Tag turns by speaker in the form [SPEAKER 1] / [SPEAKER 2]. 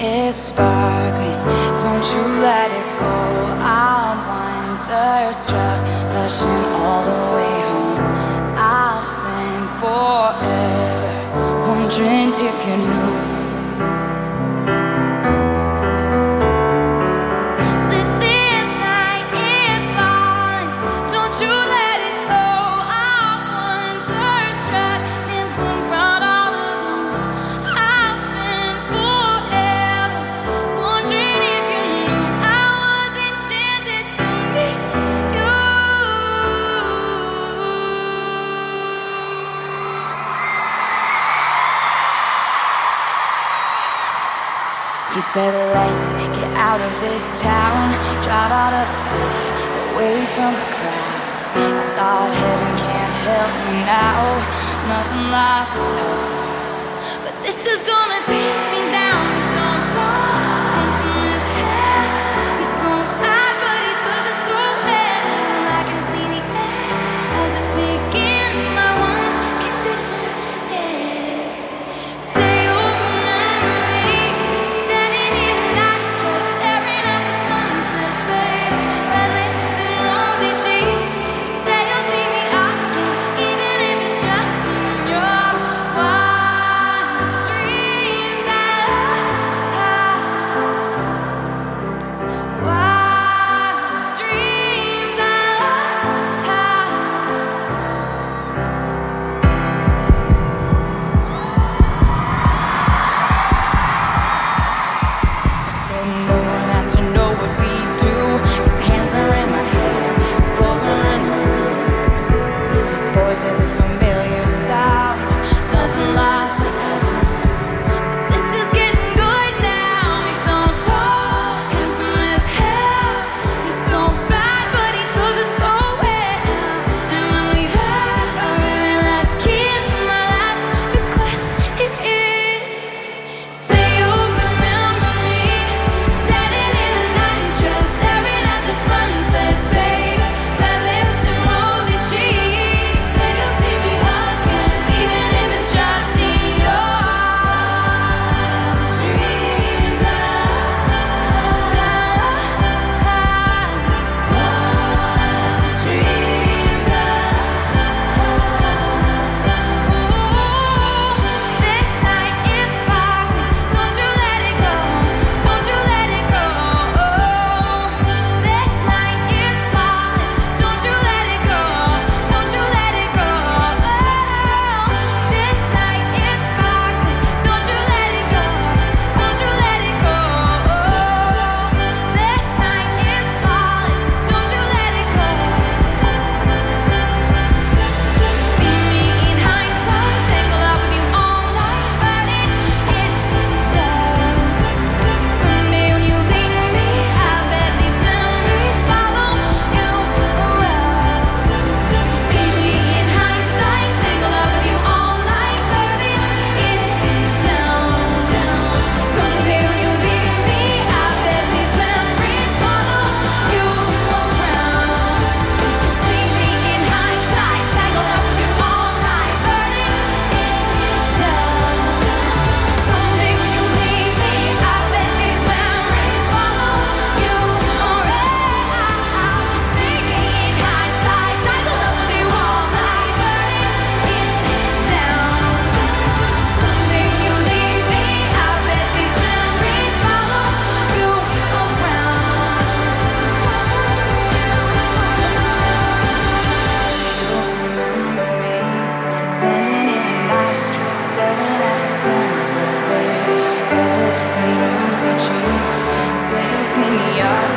[SPEAKER 1] is sparkling. Don't you let it go. I'm wonderstruck, rushing all the way home. I'll spend forever wondering if you knew. He said, Let's get out of this town, drive out of the city, away from the crowds. I thought heaven can't help me now, nothing lasts forever. But this is gonna take me down. cheeks, sexy me up.